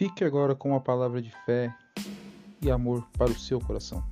Fique agora com uma palavra de fé e amor para o seu coração.